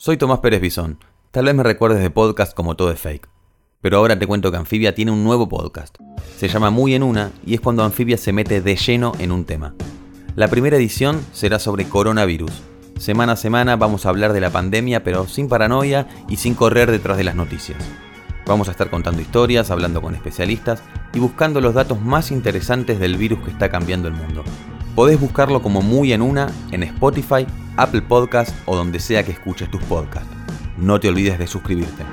Soy Tomás Pérez Bisón. Tal vez me recuerdes de podcast como Todo es Fake. Pero ahora te cuento que Anfibia tiene un nuevo podcast. Se llama Muy en Una y es cuando Anfibia se mete de lleno en un tema. La primera edición será sobre coronavirus. Semana a semana vamos a hablar de la pandemia, pero sin paranoia y sin correr detrás de las noticias. Vamos a estar contando historias, hablando con especialistas y buscando los datos más interesantes del virus que está cambiando el mundo. Podés buscarlo como Muy en Una en Spotify, Apple Podcast o donde sea que escuches tus podcasts. No te olvides de suscribirte.